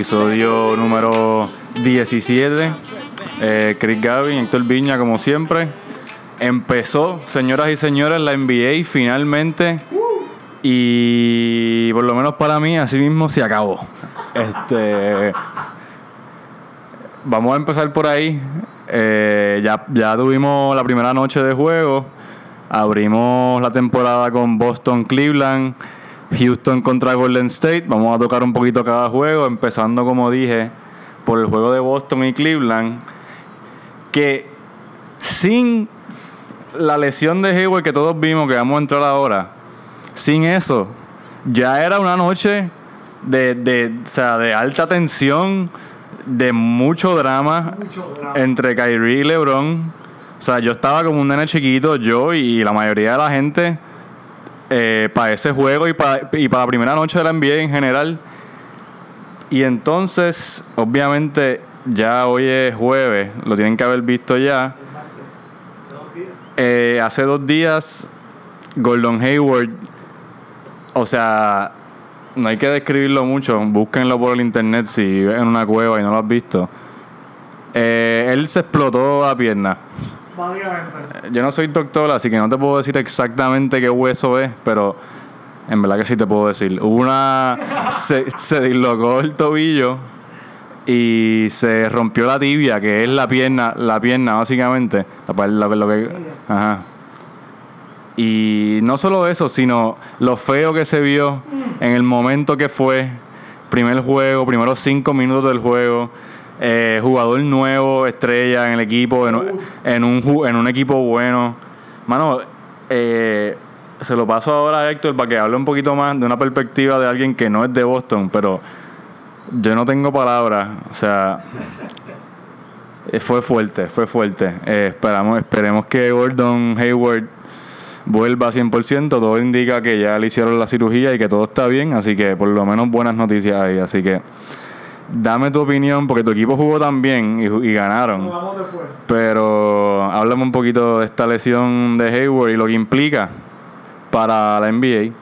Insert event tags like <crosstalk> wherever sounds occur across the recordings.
Episodio número 17. Eh, Chris Gavin, Héctor Viña, como siempre. Empezó, señoras y señores, la NBA finalmente. Y por lo menos para mí, así mismo se acabó. Este. Vamos a empezar por ahí. Eh, ya, ya tuvimos la primera noche de juego. Abrimos la temporada con Boston, Cleveland, Houston contra Golden State. Vamos a tocar un poquito cada juego, empezando como dije por el juego de Boston y Cleveland. Que sin la lesión de Hayward que todos vimos que vamos a entrar ahora, sin eso, ya era una noche de, de, o sea, de alta tensión, de mucho drama, entre Kyrie y LeBron. O sea, yo estaba como un nene chiquito, yo y la mayoría de la gente, eh, para ese juego y para, y para la primera noche de la NBA en general. Y entonces, obviamente, ya hoy es jueves, lo tienen que haber visto ya. Eh, hace dos días, Gordon Hayward, o sea, no hay que describirlo mucho, búsquenlo por el internet si vives en una cueva y no lo has visto. Eh, él se explotó la pierna. Yo no soy doctor, así que no te puedo decir exactamente qué hueso es, pero en verdad que sí te puedo decir. Hubo una. <laughs> se, se dislocó el tobillo y se rompió la tibia, que es la pierna, la pierna básicamente. La, lo, lo que, ajá. Y no solo eso, sino lo feo que se vio en el momento que fue. Primer juego, primeros cinco minutos del juego. Eh, jugador nuevo, estrella en el equipo, en, un, en un equipo bueno. Mano, eh, se lo paso ahora a Héctor para que hable un poquito más de una perspectiva de alguien que no es de Boston, pero yo no tengo palabras. O sea, eh, fue fuerte, fue fuerte. Eh, esperamos, esperemos que Gordon Hayward vuelva a 100%. Todo indica que ya le hicieron la cirugía y que todo está bien. Así que por lo menos buenas noticias ahí. Así que dame tu opinión, porque tu equipo jugó tan bien y, ganaron. Pero háblame un poquito de esta lesión de Hayward y lo que implica para la NBA.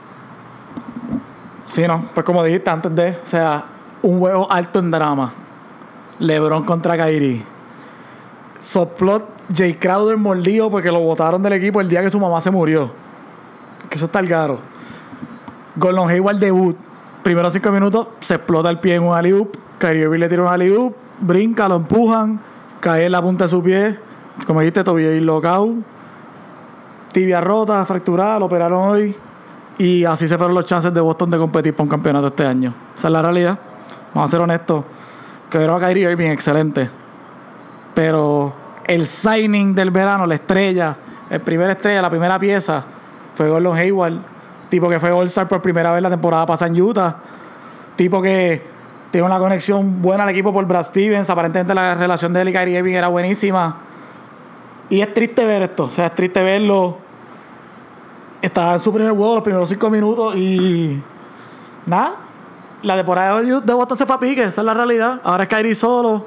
Sí, no, pues como dijiste antes de, o sea, un juego alto en drama. LeBron contra Kyrie. Soplot Jay Crowder mordido porque lo botaron del equipo el día que su mamá se murió. Que eso está el garo. Gordon Hayward debut. Primeros cinco minutos se explota el pie en un alley -oop. Kyrie Irving le tira un alley brinca, lo empujan, cae en la punta de su pie. Como dijiste, tobillo locao. Tibia rota, fracturada, lo operaron hoy. Y así se fueron los chances de Boston de competir por un campeonato este año. Esa es la realidad. Vamos a ser honestos. Que a Kyrie Irving excelente. Pero el signing del verano, la estrella, el primer estrella, la primera pieza, fue Gordon Hayward. Tipo que fue All-Star por primera vez la temporada pasada en Utah. Tipo que tiene una conexión buena al equipo por Brad Stevens. Aparentemente la relación de él y Kyrie Irving era buenísima. Y es triste ver esto. O sea, es triste verlo. Estaba en su primer juego, los primeros cinco minutos y. Nada. La temporada de Boston se fue a pique, esa es la realidad. Ahora es Kyrie solo.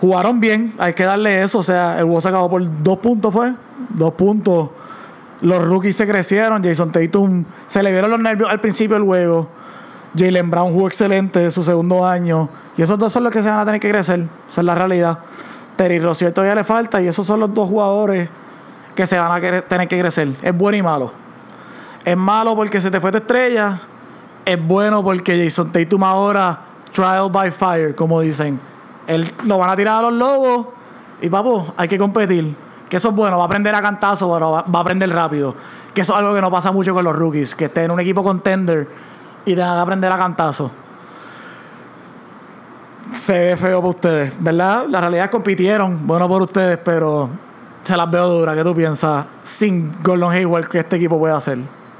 Jugaron bien, hay que darle eso. O sea, el juego se acabó por dos puntos, fue. Dos puntos. Los rookies se crecieron. Jason Tatum se le vieron los nervios al principio del juego. Jalen Brown jugó excelente su segundo año. Y esos dos son los que se van a tener que crecer. Esa es la realidad. Terry Rozier todavía le falta. Y esos son los dos jugadores que se van a tener que crecer. Es bueno y malo. Es malo porque se te fue tu estrella. Es bueno porque Jason Tatum ahora, trial by fire, como dicen. Él lo van a tirar a los lobos. Y papu, hay que competir. Que eso es bueno, va a aprender a cantazo, pero va, a aprender rápido. Que eso es algo que no pasa mucho con los rookies. Que estén en un equipo contender y tengan que aprender a cantazo. Se ve feo para ustedes, ¿verdad? La realidad compitieron, bueno por ustedes, pero se las veo duras. ¿Qué tú piensas sin Gordon Hayward que este equipo puede hacer?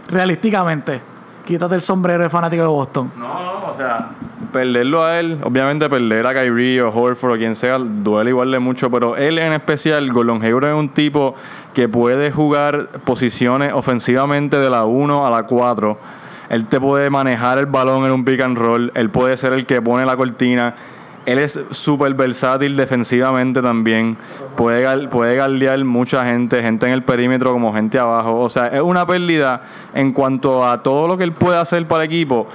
Realísticamente, quítate el sombrero de fanático de Boston. No, o sea, perderlo a él, obviamente perder a Kyrie o Horford o quien sea, duele igual de mucho, pero él en especial, Gordon Hayward es un tipo que puede jugar posiciones ofensivamente de la 1 a la 4 él te puede manejar el balón en un pick and roll. Él puede ser el que pone la cortina. Él es súper versátil defensivamente también. Puede, puede mucha gente, gente en el perímetro como gente abajo. O sea, es una pérdida en cuanto a todo lo que él puede hacer para el equipo.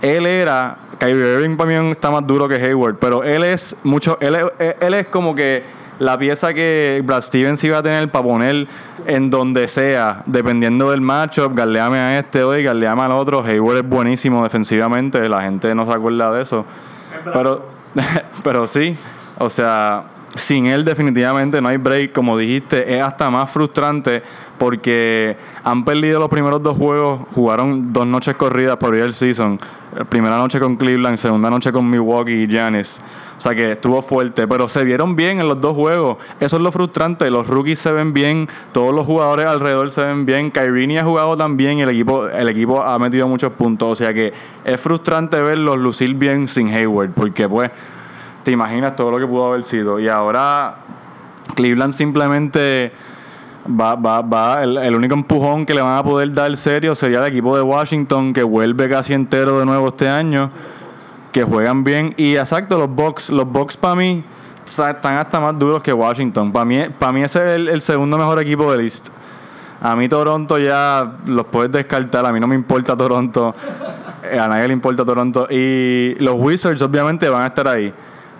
Él era Kyrie Irving para mí está más duro que Hayward, pero él es mucho, él es como que la pieza que Brad Stevens iba a tener para poner en donde sea, dependiendo del matchup, garleame a este hoy, garleame al otro. Hayward es buenísimo defensivamente, la gente no se acuerda de eso. Pero, <laughs> pero sí, o sea, sin él definitivamente no hay break, como dijiste, es hasta más frustrante porque han perdido los primeros dos juegos, jugaron dos noches corridas por el season, primera noche con Cleveland, segunda noche con Milwaukee y Giannis. O sea que estuvo fuerte, pero se vieron bien en los dos juegos. Eso es lo frustrante. Los rookies se ven bien, todos los jugadores alrededor se ven bien. Kyrie ha jugado también y el equipo, el equipo ha metido muchos puntos. O sea que es frustrante verlos lucir bien sin Hayward, porque pues te imaginas todo lo que pudo haber sido. Y ahora Cleveland simplemente va, va, va, el, el, único empujón que le van a poder dar serio sería el equipo de Washington, que vuelve casi entero de nuevo este año que juegan bien. Y exacto, los Bucks, los Bucks para mí están hasta más duros que Washington. Para mí, para mí ese es el, segundo mejor equipo del East. A mí Toronto ya los puedes descartar, a mí no me importa Toronto, <laughs> a nadie le importa Toronto. Y los Wizards obviamente van a estar ahí.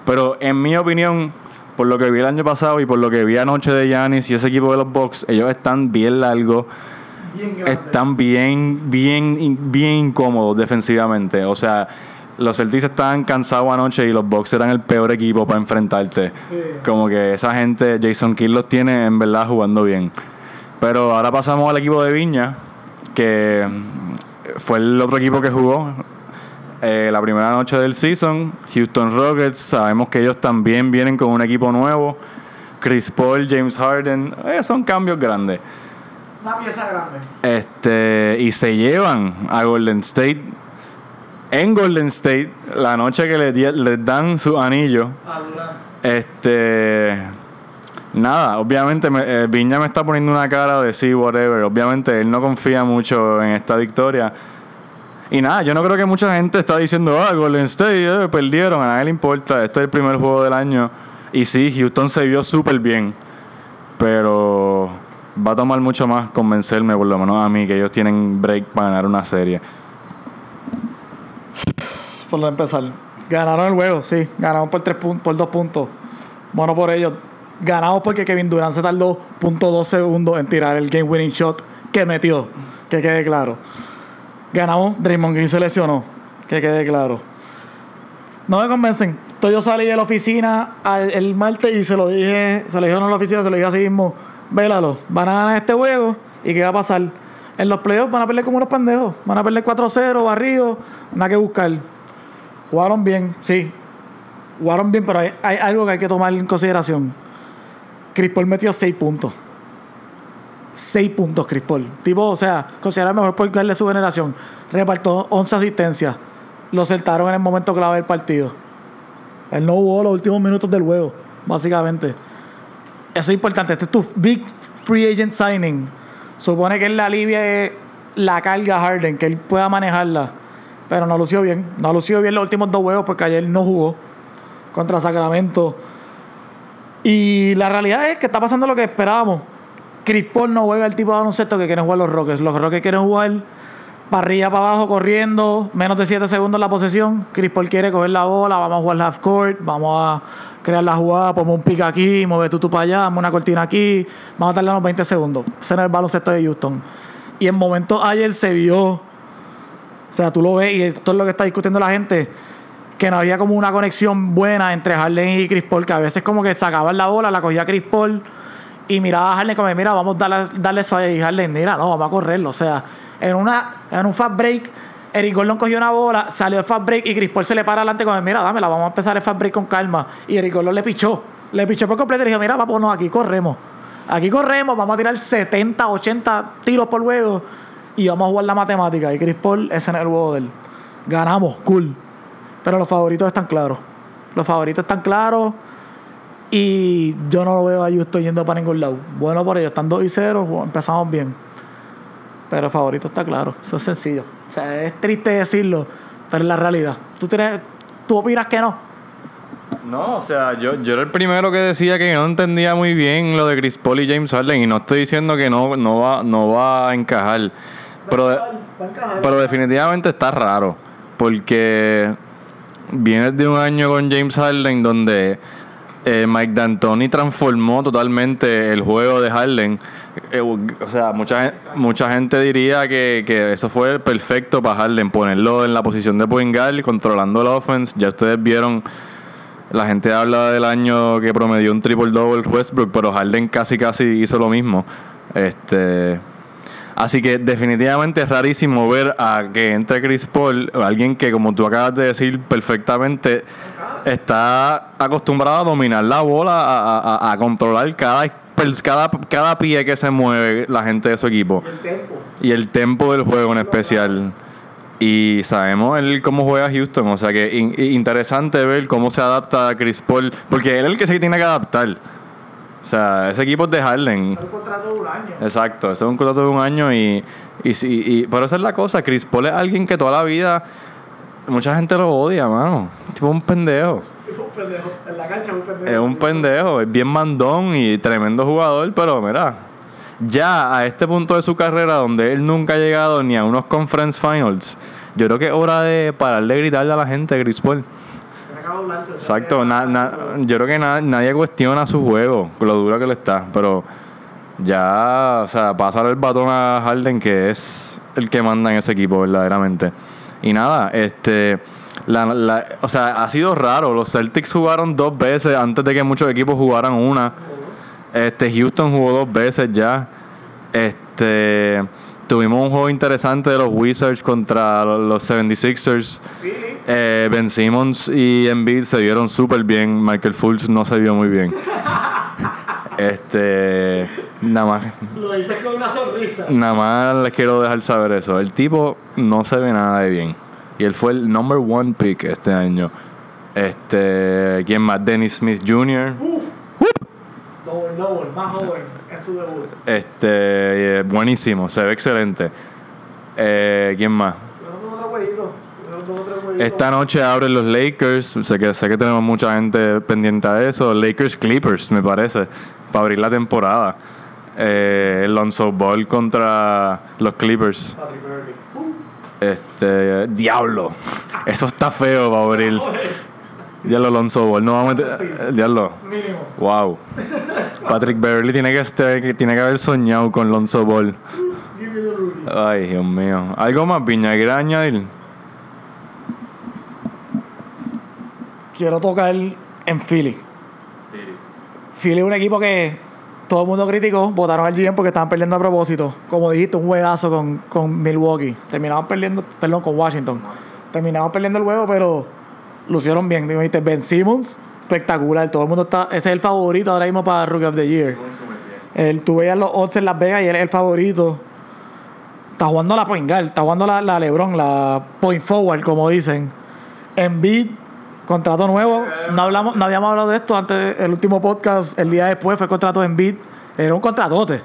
Pero en mi opinión, por lo que vi el año pasado y por lo que vi anoche de Giannis y ese equipo de los Bucks, ellos están bien largos. están bien, bien, bien incómodos defensivamente. O sea, los Celtics estaban cansados anoche y los Bucks eran el peor equipo para enfrentarte. Como que esa gente, Jason Kidd los tiene en verdad jugando bien. Pero ahora pasamos al equipo de Viña, que fue el otro equipo que jugó eh, la primera noche del season. Houston Rockets, sabemos que ellos también vienen con un equipo nuevo. Chris Paul, James Harden, eh, son cambios grandes. Una pieza grande. Este, y se llevan a Golden State en Golden State, la noche que les, dan su anillo, este. Nada, obviamente eh, Viña me está poniendo una cara de sí, whatever. Obviamente él no confía mucho en esta victoria. Y nada, yo no creo que mucha gente está diciendo, ah, Golden State, eh, perdieron, a nadie le importa, este es el primer juego del año. Y sí, Houston se vio súper bien. Pero va a tomar mucho más convencerme, por lo menos a mí, que ellos tienen break para ganar una serie por lo empezar. Ganaron el juego, sí. Ganaron por tres puntos, por dos puntos. Bueno por ellos. Ganamos porque Kevin Durant se tardó .2 segundos en tirar el game winning shot que metió. Que quede claro. Ganamos. Draymond Green se lesionó. Que quede claro. No me convencen. Entonces yo salí de la oficina el martes y se lo dije, se lo dijeron en la oficina, se lo dije así mismo. Vélalo, van a ganar este juego y ¿qué va a pasar? En los playoffs van a perder como unos pendejos. Van a perder 4-0, barridos, nada que buscar. Jugaron bien, sí. Jugaron bien, pero hay, algo que hay que tomar en consideración. Chris Paul metió 6 puntos. 6 puntos, Chris Paul. Tipo, o sea, considerar mejor por de su generación. Repartió 11 asistencias. Lo soltaron en el momento clave del partido. Él no jugó los últimos minutos del juego, básicamente. Eso es importante. Este es tu big free agent signing. Supone que él le alivie la carga Harden, que él pueda manejarla. Pero no lució bien. No lució bien los últimos dos juegos porque ayer no jugó contra Sacramento. Y la realidad es que está pasando lo que esperábamos. Chris Paul no juega el tipo de baloncesto que quieren jugar los Rockets. Los Rockets quieren jugar para arriba, para abajo, corriendo, menos de 7 segundos la posesión. Chris Paul quiere coger la bola, vamos a jugar half court, vamos a crear la jugada, ponemos un pick aquí, mueve tú, tú para allá, una cortina aquí, vamos a tardar unos 20 segundos. Ese no es el baloncesto de Houston. Y en momentos ayer se vio o sea, tú lo ves y esto es lo que está discutiendo la gente, que no había como una conexión buena entre Harden y Chris Paul, que a veces como que sacaban la bola, la cogía Chris Paul y miraba a Harden como, mira, vamos a darle, darle eso a Harden, mira, no, vamos a correrlo. O sea, en, una, en un fast break, Eric Gordon cogió una bola, salió el fast break y Chris Paul se le para adelante como, mira, dámela, vamos a empezar el fast break con calma. Y Eric Gordon le pichó, le pichó por completo y le dijo, mira, vamos, aquí corremos. Aquí corremos, vamos a tirar 70, 80 tiros por juego y vamos a jugar la matemática. Y Chris Paul, ese es el juego de él. Ganamos, cool. Pero los favoritos están claros. Los favoritos están claros. Y yo no lo veo a estoy yendo para ningún lado. Bueno por ellos, están 2 y 0, empezamos bien. Pero favorito está claro, eso es sencillo. O sea, es triste decirlo, pero es la realidad. ¿Tú, tienes, tú opinas que no? No, o sea, yo, yo era el primero que decía que no entendía muy bien lo de Chris Paul y James Harden y no estoy diciendo que no, no, va, no va a encajar. Pero, pero definitivamente está raro. Porque vienes de un año con James Harden donde eh, Mike D'Antoni transformó totalmente el juego de Harden. Eh, o sea, mucha, mucha gente diría que, que eso fue perfecto para Harden, ponerlo en la posición de point controlando el offense. Ya ustedes vieron, la gente habla del año que promedió un triple double Westbrook, pero Harden casi casi hizo lo mismo. Este, así que definitivamente es rarísimo ver a que entre Chris Paul, alguien que como tú acabas de decir perfectamente está acostumbrado a dominar la bola, a, a- a controlar cada, cada, cada pie que se mueve la gente de su equipo El tempo. y el tempo del juego en especial. Y sabemos él cómo juega Houston, o sea que in- interesante ver cómo se adapta a Chris Paul, porque él es el que se tiene que adaptar. O sea, ese equipo es de Harden. Un contrato de un año. Exacto, ese es un contrato de un año y, y, si- y pero esa es la cosa, Chris Paul es alguien que toda la vida mucha gente lo odia, mano. Tipo un pendejo. <laughs> Un pendejo. En la cancha un pendejo. Es un pendejo, es bien mandón y tremendo jugador, pero mira, ya a este punto de su carrera donde él nunca ha llegado ni a unos conference finals, yo creo que es hora de parar de gritarle a la gente, Chris Paul. Exacto, na- na- yo creo que na- nadie cuestiona su juego, con lo duro que le está, pero ya, o sea, pasar el batón a Harden, que es el que manda en ese equipo, verdaderamente. Y nada, este, la, la- o sea, ha sido raro. Los Celtics jugaron dos veces antes de que muchos equipos jugaran una. Este, Houston jugó dos veces ya. Este, tuvimos un juego interesante de los Wizards contra los 76ers. Philly. Eh, ben Simmons y Embiid se vieron súper bien. Michael Fultz no se vio muy bien. <laughs> Este, nada más, Lo dices con una sonrisa. nada más les quiero dejar saber eso. El tipo no se ve nada de bien. Y él fue el number one pick este año. Este, ¿quién más? Dennis Smith Jr. Double, double, más joven en su debut. Este, eh, buenísimo, se ve excelente. Eh, ¿Quién más? Esta noche abren los Lakers. Sé que, sé que tenemos mucha gente pendiente a eso. Lakers Clippers, me parece. Para abrir la temporada. Eh, el Lonzo Ball contra los Clippers. Este. Diablo. Eso está feo para abrir. Diablo, Lonzo Ball. No vamos a meter. Diablo. mínimo. Wow. Patrick Beverly tiene que, estar- que tiene que haber soñado con Lonzo Ball. Ay, Dios mío. ¿Algo más, Piña? ¿Quieres añadir? Quiero tocar en Philly. Philly es un equipo que todo el mundo criticó, votaron al GM porque estaban perdiendo a propósito. Como dijiste, un juegazo con, con Milwaukee. Terminaban perdiendo, perdón, con Washington. Terminaban perdiendo el juego, pero lucieron bien. Dijiste, Ben Simmons, espectacular. Todo el mundo está, ese es el favorito ahora mismo para Rookie of the Year. Él, tú veías los odds en Las Vegas y él es el favorito. Está jugando la point guard, está jugando la, la LeBron, la point forward, como dicen. Embiid, contrato nuevo. No hablamos, no habíamos hablado de esto antes del último podcast. El día después fue el contrato de Embiid. Era un contratote.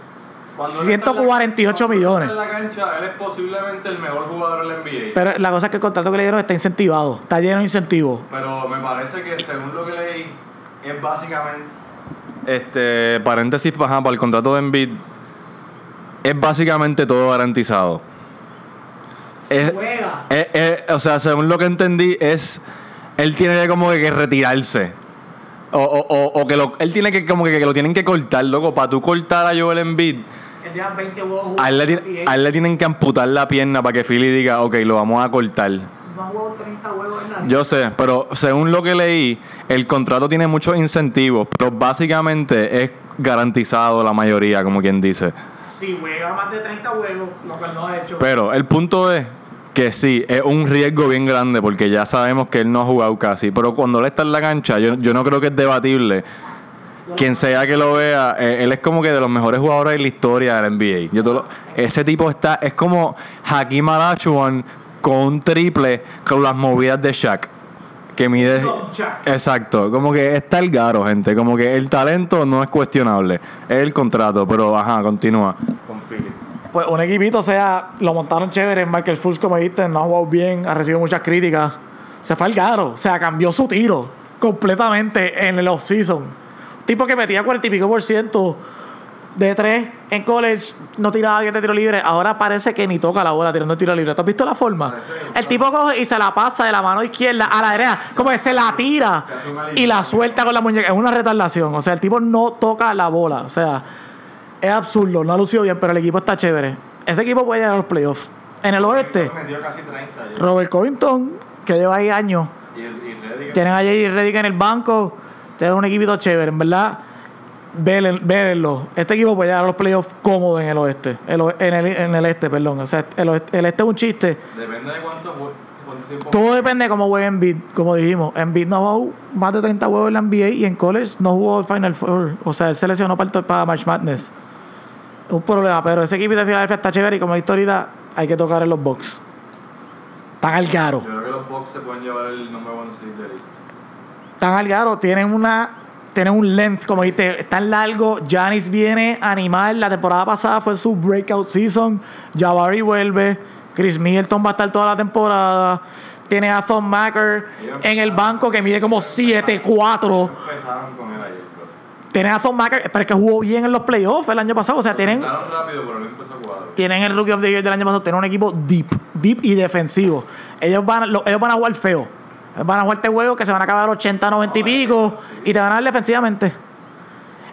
148 millones. En la cancha, él es posiblemente el mejor jugador del NBA. Pero la cosa es que el contrato que le dieron está incentivado. Está lleno de incentivos. Pero me parece que según lo que leí, es básicamente. Este, paréntesis ajá, para el contrato de Embiid, es básicamente todo garantizado. Es- juega. O sea, según lo que entendí, es. Él tiene como que, que retirarse. O, o, o, o que lo, él tiene que como que, que lo tienen que cortar, loco. Para tú cortar a Joel Embiid, Él lleva 20 juegos a él, le, a él le tienen que amputar la pierna para que Philly diga, ok, lo vamos a cortar. No ha jugado 30 juegos en la Yo sé, pero según lo que leí, el contrato tiene muchos incentivos, pero básicamente es garantizado la mayoría, como quien dice. Si juega más de 30 juegos, lo que no ha hecho. Pero el punto es que sí, es un riesgo bien grande porque ya sabemos que él no ha jugado casi. Pero cuando él está en la cancha, yo, yo no creo que es debatible. Quien sea que lo vea, eh, él es como que de los mejores jugadores de la historia del NBA. Yo te lo- ese tipo está, es como Hakim Olajuwon con un triple con las movidas de Shaq. Que mide. Exacto, como que está el garo, gente. Como que el talento no es cuestionable. Es el contrato, pero ajá, continúa. Con Philly. Pues un equipito, o sea, lo montaron chévere. Michael Fultz, como dijiste, no ha jugado bien, ha recibido muchas críticas. Se fue al garo, o sea, cambió su tiro completamente en el offseason. Tipo que metía 40 y pico por ciento de tres en college, no tiraba bien de tiro libre. Ahora parece que ni toca la bola tirando tiro libre. ¿Tú has visto la forma? El tipo coge y se la pasa de la mano izquierda a la derecha, como que se la tira y la suelta con la muñeca. Es una retardación. O sea, el tipo no toca la bola. O sea, es absurdo. No ha lucido bien, pero el equipo está chévere. Ese equipo puede llegar a los playoffs. En el oeste, Robert Covington, que lleva ahí años. Tienen a J.J. Reddick en el banco. Tienen un equipito chévere, en verdad. Vélenlo. Este equipo puede llegar a los playoffs cómodo en el oeste. El en, el, en el este, perdón. O sea, el, oeste- el este es un chiste. Depende de cuánto, cuánto tiempo. Todo depende de cómo juegue Embiid, como dijimos. Embiid no jugó más de 30 juegos en la NBA y en college no jugó el Final Four. O sea, él se lesionó para, el para March Madness. Un problema, pero ese equipo de Filadelfia está chévere y como he ahorita, hay que tocar en los box. Están al garo. creo que los Bucks se pueden llevar el number one seed de list. Están al garo. Tienen una... Tienen un length, como dijiste, tan largo. Giannis viene a animar. La temporada pasada fue su breakout season. Jabari vuelve. Chris Middleton va a estar toda la temporada. Tiene a Thon Macker en el banco que mide como 7'4. Empezaron con él ayer, pero. Tiene a Thon Macker, pero es que jugó bien en los playoffs el año pasado. O sea, tienen, rápido, pero no empezó a tienen el Rookie of the Year del año pasado. Tienen un equipo deep, deep y defensivo. Ellos van, lo- ellos van a jugar feo. Ellos van a jugar este juego que se van a acabar 80, 90 y pico. Y te van a dar defensivamente.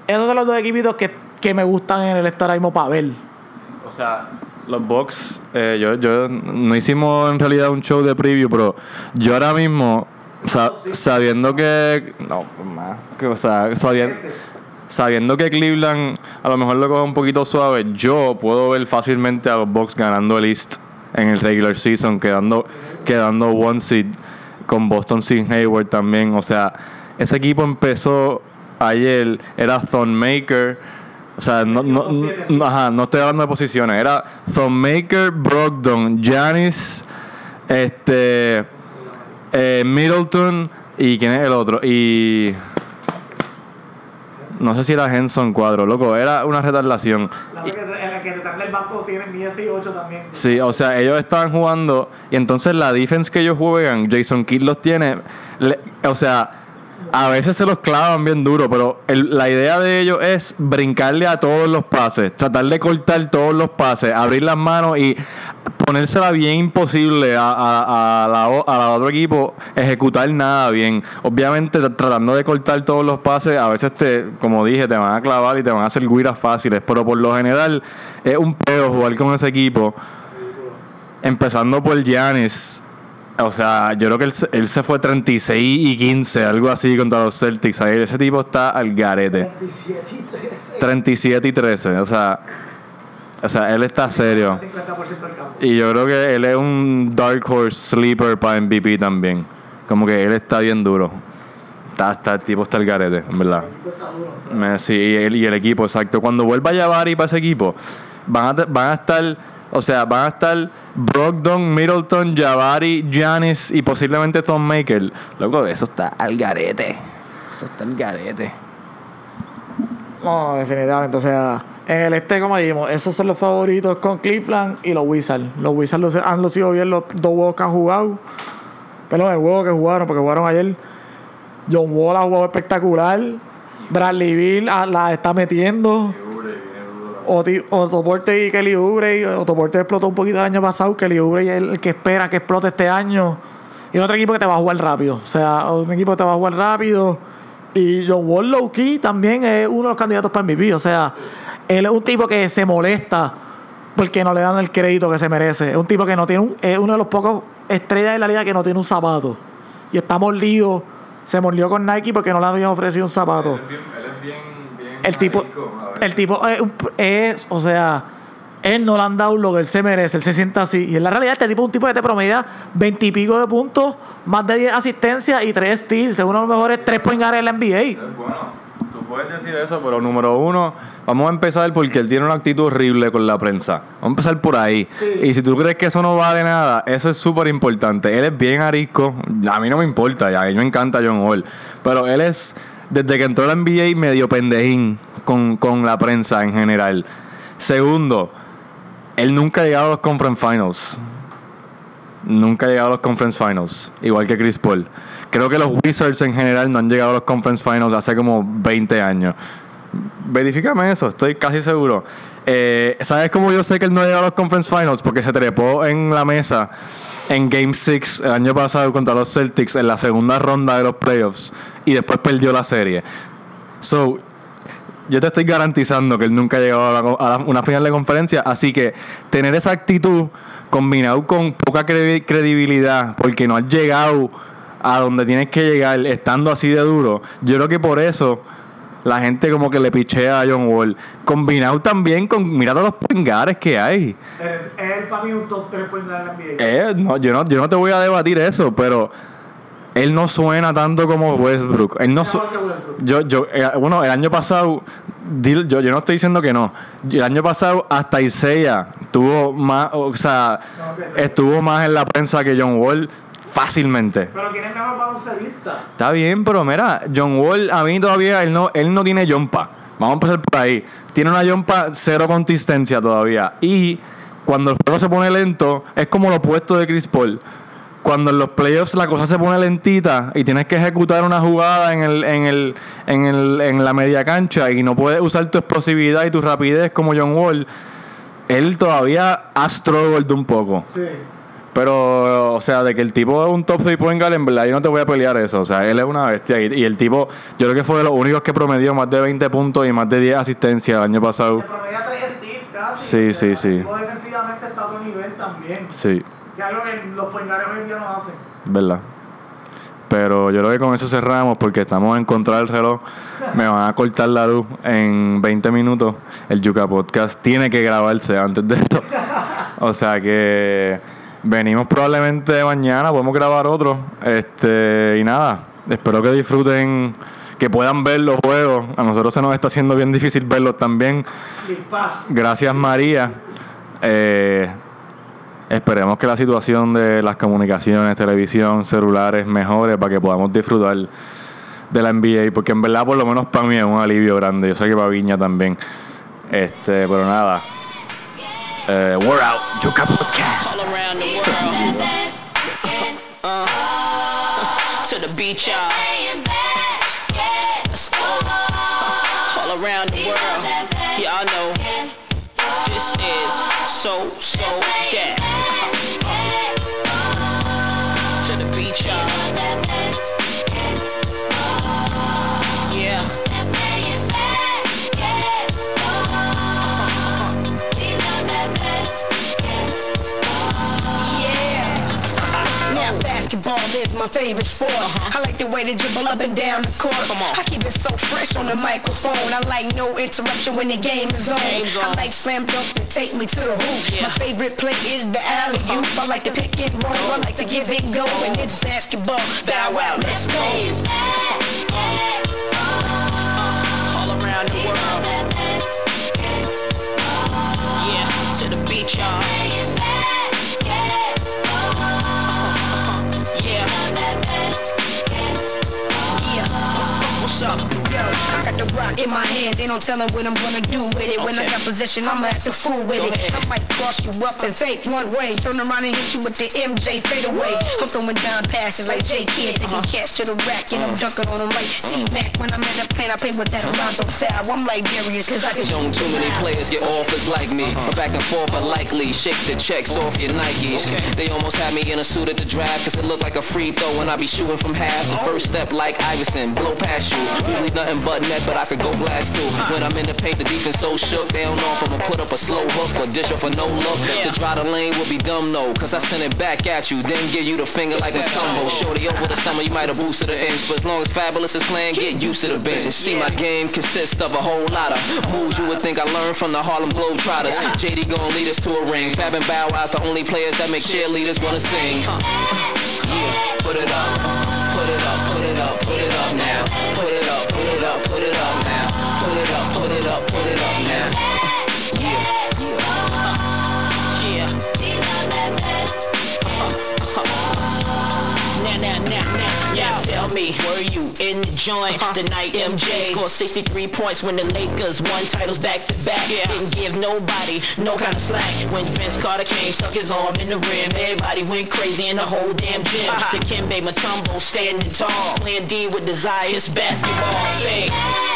Esos son los dos equipitos que, que me gustan en el este ahora mismo para ver. O sea, los Bucks, eh, yo, yo no hicimos en realidad un show de preview, pero yo ahora mismo, sa- sabiendo que. No, más. Que, o sea, sabiendo, sabiendo que Cleveland a lo mejor lo coge un poquito suave, yo puedo ver fácilmente a los Bucks ganando el East en el regular season, quedando, quedando one seed con Boston sin Hayward también. O sea, ese equipo empezó ayer, era Thonmaker. O sea, no, no, ajá, no estoy hablando de posiciones. Era Thonmaker, Brogdon, Giannis, este, eh, Middleton y quién es el otro. Y no sé si era Henson Cuadro, loco. Era una retardación. La que, que detrás del banco tiene mi 8 también. Sí, o sea, ellos estaban jugando y entonces la defense que ellos juegan, Jason Kidd los tiene, le- o sea, a veces se los clavan bien duro, pero el- la idea de ellos es brincarle a todos los pases, tratar de cortar todos los pases, abrir las manos y ponérsela bien imposible a, a, a la, a la otro equipo ejecutar nada bien. Obviamente tra- tratando de cortar todos los pases, a veces te, como dije, te van a clavar y te van a hacer guiras fáciles, pero por lo general es un peo jugar con ese equipo. Empezando por Giannis. O sea, yo creo que él, se- él se fue 36 y 15, algo así contra los Celtics. Ese tipo está al garete. 37 y 13. O sea, o sea, él está serio. 50% del campo. Y yo creo que él es un Dark Horse Sleeper para MVP también. Como que él está bien duro. Está, está, el tipo está al garete, en verdad. Me- sí, y el, y el equipo, exacto. Cuando vuelva Jabari para ese equipo, van a, van a estar, o sea, van a estar Brogdon, Middleton, Jabari, Giannis y posiblemente Tom Maker. Loco, eso está al garete. Eso está al garete. No, definitivamente. O sea, en el este, como dijimos, esos son los favoritos con Cleveland y los Wizards. Los Wizards luce- han lucido bien los dos juegos que han jugado. Perdón, el juego que jugaron, porque jugaron ayer. John Wall ha jugado espectacular. Bradley Bill ah, la está metiendo. Oti- Otto Porter y Kelly Oubre. Otto Porter explotó un poquito el año pasado. Kelly Oubre es el que espera que explote este año. Y otro equipo que te va a jugar rápido. O sea, un equipo que te va a jugar rápido. Y John Wall low key también es uno de los candidatos para MVP. O sea, él es un tipo que se molesta porque no le dan el crédito que se merece. Es un tipo que no tiene un, es uno de los pocos estrellas de la liga que no tiene un zapato. Y está mordido. Se mordió con Nike porque no le habían ofrecido un zapato. Él es bien, bien El tipo, el tipo es, es, o sea, él no le han dado lo que él se merece, él se sienta así. Y en la realidad, este tipo es un tipo que te promedia veintipico de puntos, más de 10 asistencias y 3 steals. Es uno de los mejores 3 point en la NBA. Bueno, tú puedes decir eso, pero número uno, vamos a empezar porque él tiene una actitud horrible con la prensa. Vamos a empezar por ahí. Y si tú crees que eso no vale nada, eso es súper importante. Él es bien arisco. A mí no me importa, ya, a mí me encanta John Wall. Pero él es, desde que entró a la NBA, medio pendejín con, con la prensa en general. Segundo, él nunca ha llegado a los Conference Finals. Nunca ha llegado a los Conference Finals, igual que Chris Paul. Creo que los Wizards en general no han llegado a los Conference Finals hace como 20 años. verifícame eso, estoy casi seguro. Eh, ¿Sabes cómo yo sé que él no llegó a los Conference Finals? Porque se trepó en la mesa en Game 6 el año pasado contra los Celtics en la segunda ronda de los playoffs y después perdió la serie. So, yo te estoy garantizando que él nunca ha llegado a, una final de conferencia. Así que tener esa actitud combinado con poca credi- credibilidad, porque no has llegado a donde tienes que llegar estando así de duro, yo creo que por eso la gente como que le pichea a John Wall. Combinado también con, mira todos los pingares que hay. Es para mí un top 3 por en la NBA. Eh, no, yo, no, yo no te voy a debatir eso, pero él no suena tanto como Westbrook. Él no su- yo, yo, eh, bueno, el año pasado, yo, yo no estoy diciendo que no. El año pasado hasta Isaiah tuvo más, o sea, No, estuvo más en la prensa que John Wall fácilmente. Pero ¿quién es mejor baloncelista? Está bien, pero mira, John Wall, a mí todavía él no, él no tiene jumpa. Vamos a empezar por ahí. Tiene una jumpa cero consistencia todavía. Y cuando el juego se pone lento, es como lo opuesto de Chris Paul. Cuando en los playoffs la cosa se pone lentita y tienes que ejecutar una jugada en, el, en, el, en, el, en la media cancha y no puedes usar tu explosividad y tu rapidez como John Wall, él todavía ha struggled un poco. Sí. Pero, o sea, de que el tipo es un top 3 point guard, en verdad yo no te voy a pelear eso. O sea, él es una bestia. Y, y el tipo, yo creo que fue de los únicos que promedió más de 20 puntos y más de 10 asistencias el año pasado. Promedia 3 steals casi. Sí, sí, sí. el tipo defensivamente está a otro nivel también. Sí, Que algo que los poingares hoy en día no hacen. verdad. Pero yo creo que con eso cerramos porque estamos en contra del reloj. Me van a cortar la luz en 20 minutos. El Yuca Podcast tiene que grabarse antes de esto. O sea que venimos probablemente mañana, podemos grabar otro. Este, y nada, espero que disfruten, que puedan ver los juegos. A nosotros se nos está haciendo bien difícil verlos también. Gracias María. Eh, esperemos que la situación de las comunicaciones, televisión, celulares mejore para que podamos disfrutar de la NBA. Porque en verdad, por lo menos para mí es un alivio grande. Yo sé que para Viña también. Este, pero nada. Eh, we're out. Yuka Podcast. all around the world. Uh, to the beach, y'all. Let's go. All around the world. Y'all know this is so, so that. To the beach, y'all. My favorite sport. Uh-huh. I like the way they dribble up and down the court. Come on. I keep it so fresh on the microphone. I like no interruption when the game is on. Game's on. I like slam dunk to take me to the hoop. Yeah. My favorite play is the alley oop. Uh-huh. I like to pick and roll. I like to give it go. And it's basketball. Bow wow, let's go. Ain't no telling what I'm gonna do with it. When I got possession, I'ma have to fool with it. I might cross you up and fake one way, turn around and hit you with the MJ fade away. I'm throwing down passes like J Kidd, taking Uh-huh. catch to the rack, and I'm uh-huh. dunking on them like uh-huh. C Mac. When I'm in the plane, I play with that uh-huh. Alonzo style. I'm like Darius, cause I can shoot too many players get offers like me. But back and forth unlikely. Shake the checks off your Nikes. They almost had me in a suit at the draft cause it looked like a free throw when I be shooting from half. The first step like Iverson, blow past you. Usually nothing but net, but I could go blast too. When I'm in the paint, the defense so shook. They don't know if I'ma put up a slow hook or dish off a no look. To try the lane would be dumb, no. Cause I send it back at you, then give you the finger like a tumble. Shorty over the summer, you might have boosted the inch. But as long as Fabulous is playing, get used to the bench. And see my game consists of a whole lot of moves you would think I learned from the Harlem Globetrotters. JD gon' lead us to a ring. Fab and Bow Wow's the only players that make cheerleaders wanna sing. Yeah, put it up, put it up, put it up, put it up now. Put it up, put it up, put it up now. It up, put it up, put it up now. Yeah, Yeah. yeah. Now, now, now, now, yeah. Tell me, were you in the joint the night MJ scored 63 points when the Lakers won titles back to back? Didn't give nobody no kind of slack. When Vince Carter came, stuck his arm in the rim, everybody went crazy in the whole damn gym. The Kimbe Matumbo standing tall, playing D with desire. It's basketball. Sing.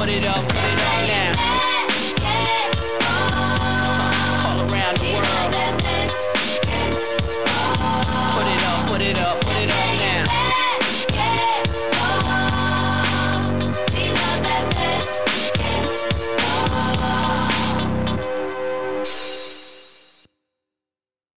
Put it up,